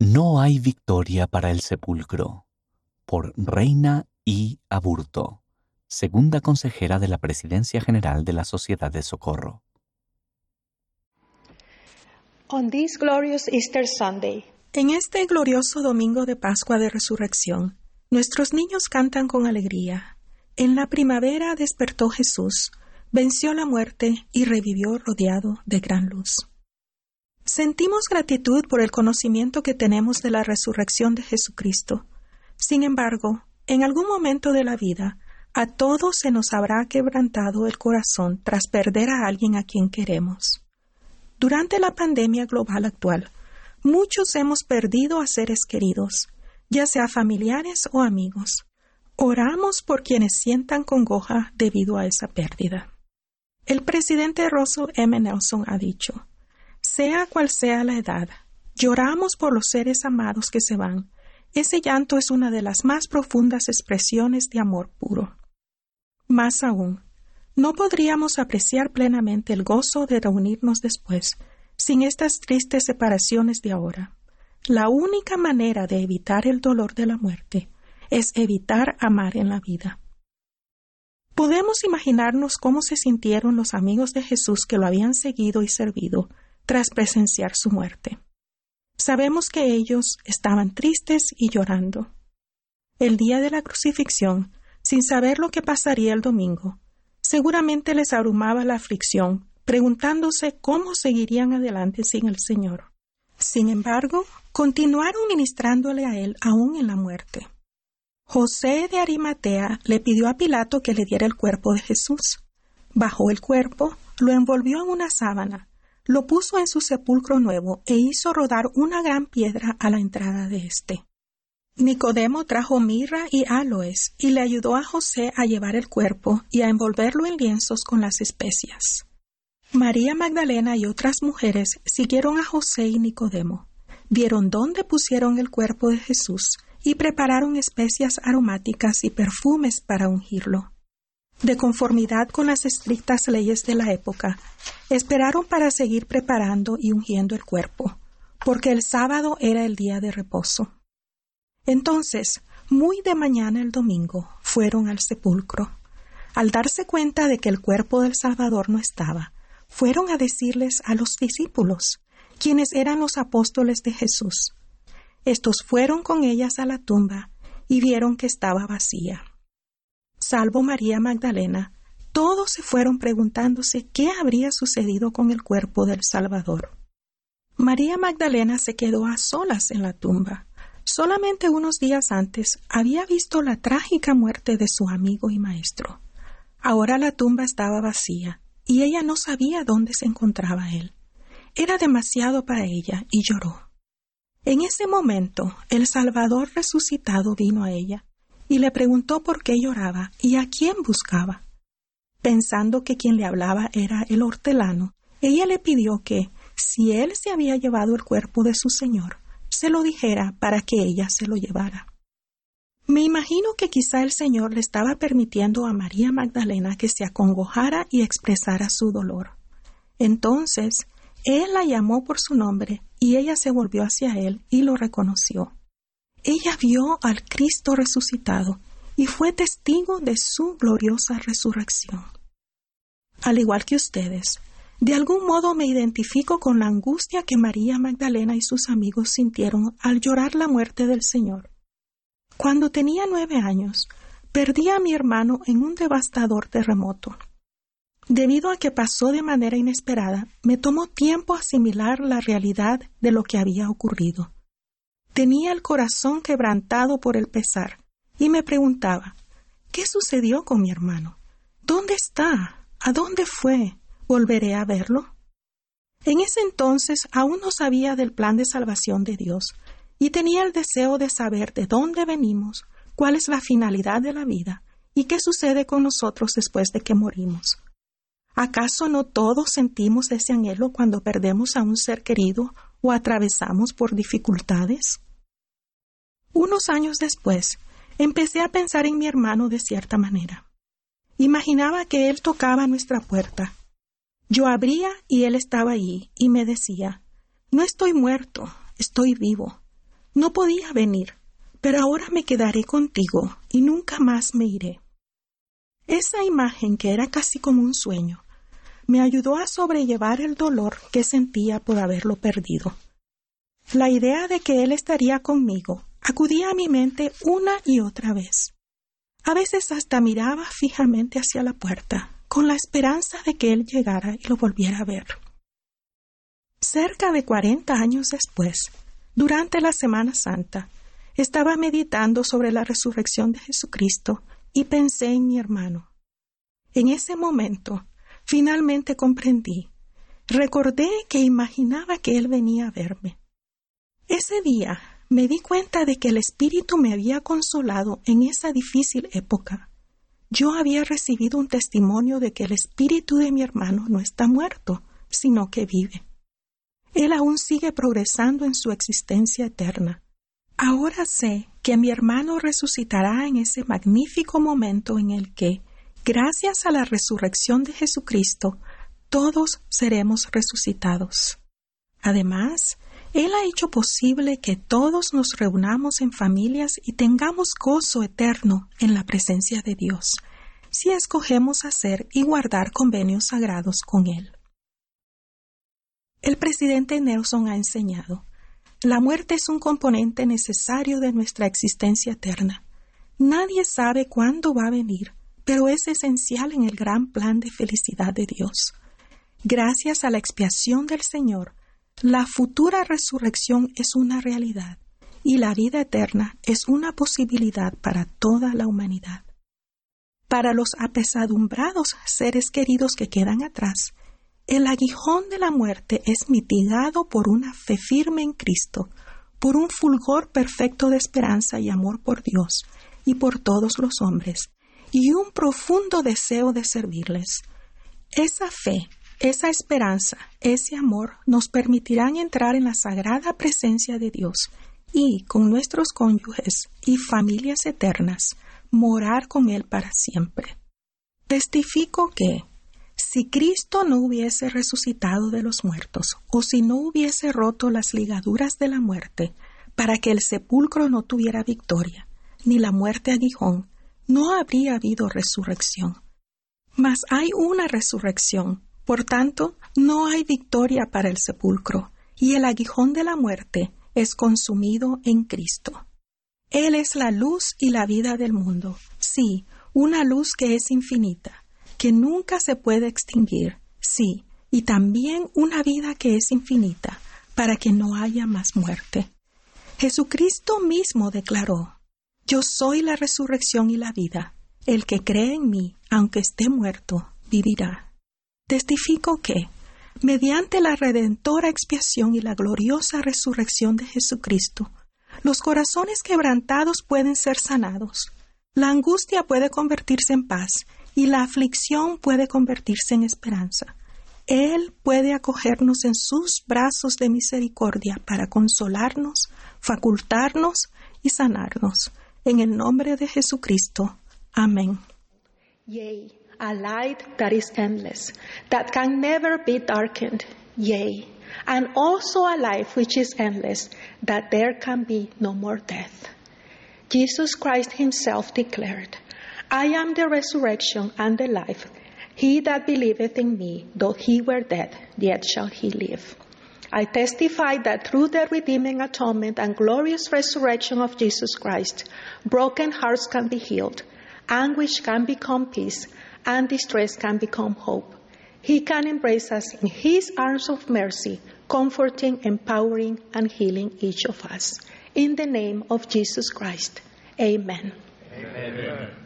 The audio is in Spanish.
No hay victoria para el sepulcro. Por Reina I. Aburto, segunda consejera de la Presidencia General de la Sociedad de Socorro. On this glorious Easter Sunday, En este glorioso domingo de Pascua de Resurrección, nuestros niños cantan con alegría. En la primavera despertó Jesús, venció la muerte y revivió rodeado de gran luz. Sentimos gratitud por el conocimiento que tenemos de la resurrección de Jesucristo. Sin embargo, en algún momento de la vida, a todos se nos habrá quebrantado el corazón tras perder a alguien a quien queremos. Durante la pandemia global actual, muchos hemos perdido a seres queridos, ya sea familiares o amigos. Oramos por quienes sientan congoja debido a esa pérdida. El presidente Russell M. Nelson ha dicho, sea cual sea la edad, lloramos por los seres amados que se van. Ese llanto es una de las más profundas expresiones de amor puro. Más aún, no podríamos apreciar plenamente el gozo de reunirnos después, sin estas tristes separaciones de ahora. La única manera de evitar el dolor de la muerte es evitar amar en la vida. Podemos imaginarnos cómo se sintieron los amigos de Jesús que lo habían seguido y servido tras presenciar su muerte. Sabemos que ellos estaban tristes y llorando. El día de la crucifixión, sin saber lo que pasaría el domingo, seguramente les abrumaba la aflicción, preguntándose cómo seguirían adelante sin el Señor. Sin embargo, continuaron ministrándole a él aún en la muerte. José de Arimatea le pidió a Pilato que le diera el cuerpo de Jesús. Bajó el cuerpo, lo envolvió en una sábana, lo puso en su sepulcro nuevo e hizo rodar una gran piedra a la entrada de éste. Nicodemo trajo mirra y aloes y le ayudó a José a llevar el cuerpo y a envolverlo en lienzos con las especias. María Magdalena y otras mujeres siguieron a José y Nicodemo, vieron dónde pusieron el cuerpo de Jesús y prepararon especias aromáticas y perfumes para ungirlo. De conformidad con las estrictas leyes de la época, esperaron para seguir preparando y ungiendo el cuerpo, porque el sábado era el día de reposo. Entonces, muy de mañana el domingo, fueron al sepulcro. Al darse cuenta de que el cuerpo del Salvador no estaba, fueron a decirles a los discípulos, quienes eran los apóstoles de Jesús. Estos fueron con ellas a la tumba y vieron que estaba vacía. Salvo María Magdalena, todos se fueron preguntándose qué habría sucedido con el cuerpo del Salvador. María Magdalena se quedó a solas en la tumba. Solamente unos días antes había visto la trágica muerte de su amigo y maestro. Ahora la tumba estaba vacía y ella no sabía dónde se encontraba él. Era demasiado para ella y lloró. En ese momento el Salvador resucitado vino a ella y le preguntó por qué lloraba y a quién buscaba. Pensando que quien le hablaba era el hortelano, ella le pidió que, si él se había llevado el cuerpo de su señor, se lo dijera para que ella se lo llevara. Me imagino que quizá el Señor le estaba permitiendo a María Magdalena que se acongojara y expresara su dolor. Entonces, él la llamó por su nombre y ella se volvió hacia él y lo reconoció. Ella vio al Cristo resucitado y fue testigo de su gloriosa resurrección. Al igual que ustedes, de algún modo me identifico con la angustia que María Magdalena y sus amigos sintieron al llorar la muerte del Señor. Cuando tenía nueve años, perdí a mi hermano en un devastador terremoto. Debido a que pasó de manera inesperada, me tomó tiempo asimilar la realidad de lo que había ocurrido. Tenía el corazón quebrantado por el pesar y me preguntaba ¿Qué sucedió con mi hermano? ¿Dónde está? ¿A dónde fue? ¿Volveré a verlo? En ese entonces aún no sabía del plan de salvación de Dios y tenía el deseo de saber de dónde venimos, cuál es la finalidad de la vida y qué sucede con nosotros después de que morimos. ¿Acaso no todos sentimos ese anhelo cuando perdemos a un ser querido o atravesamos por dificultades? Unos años después, empecé a pensar en mi hermano de cierta manera. Imaginaba que él tocaba nuestra puerta. Yo abría y él estaba allí y me decía, No estoy muerto, estoy vivo. No podía venir, pero ahora me quedaré contigo y nunca más me iré. Esa imagen, que era casi como un sueño, me ayudó a sobrellevar el dolor que sentía por haberlo perdido. La idea de que él estaría conmigo acudía a mi mente una y otra vez. A veces hasta miraba fijamente hacia la puerta, con la esperanza de que él llegara y lo volviera a ver. Cerca de cuarenta años después, durante la Semana Santa, estaba meditando sobre la resurrección de Jesucristo y pensé en mi hermano. En ese momento, finalmente comprendí. Recordé que imaginaba que él venía a verme. Ese día me di cuenta de que el Espíritu me había consolado en esa difícil época. Yo había recibido un testimonio de que el Espíritu de mi hermano no está muerto, sino que vive. Él aún sigue progresando en su existencia eterna. Ahora sé que mi hermano resucitará en ese magnífico momento en el que, gracias a la resurrección de Jesucristo, todos seremos resucitados. Además, Él ha hecho posible que todos nos reunamos en familias y tengamos gozo eterno en la presencia de Dios, si escogemos hacer y guardar convenios sagrados con Él. El presidente Nelson ha enseñado, la muerte es un componente necesario de nuestra existencia eterna. Nadie sabe cuándo va a venir, pero es esencial en el gran plan de felicidad de Dios. Gracias a la expiación del Señor, la futura resurrección es una realidad y la vida eterna es una posibilidad para toda la humanidad. Para los apesadumbrados seres queridos que quedan atrás, el aguijón de la muerte es mitigado por una fe firme en Cristo, por un fulgor perfecto de esperanza y amor por Dios y por todos los hombres, y un profundo deseo de servirles. Esa fe, esa esperanza, ese amor nos permitirán entrar en la sagrada presencia de Dios y, con nuestros cónyuges y familias eternas, morar con Él para siempre. Testifico que, si Cristo no hubiese resucitado de los muertos, o si no hubiese roto las ligaduras de la muerte, para que el sepulcro no tuviera victoria, ni la muerte aguijón, no habría habido resurrección. Mas hay una resurrección, por tanto, no hay victoria para el sepulcro, y el aguijón de la muerte es consumido en Cristo. Él es la luz y la vida del mundo, sí, una luz que es infinita que nunca se puede extinguir, sí, y también una vida que es infinita, para que no haya más muerte. Jesucristo mismo declaró, Yo soy la resurrección y la vida. El que cree en mí, aunque esté muerto, vivirá. Testifico que, mediante la redentora expiación y la gloriosa resurrección de Jesucristo, los corazones quebrantados pueden ser sanados, la angustia puede convertirse en paz y la aflicción puede convertirse en esperanza. Él puede acogernos en sus brazos de misericordia para consolarnos, facultarnos y sanarnos. En el nombre de Jesucristo. Amén. Yea, a light that is endless, that can never be darkened. Yea, and also a life which is endless, that there can be no more death. Jesus Christ Himself declared, I am the resurrection and the life. He that believeth in me, though he were dead, yet shall he live. I testify that through the redeeming atonement and glorious resurrection of Jesus Christ, broken hearts can be healed, anguish can become peace, and distress can become hope. He can embrace us in His arms of mercy, comforting, empowering, and healing each of us. In the name of Jesus Christ. Amen. Amen.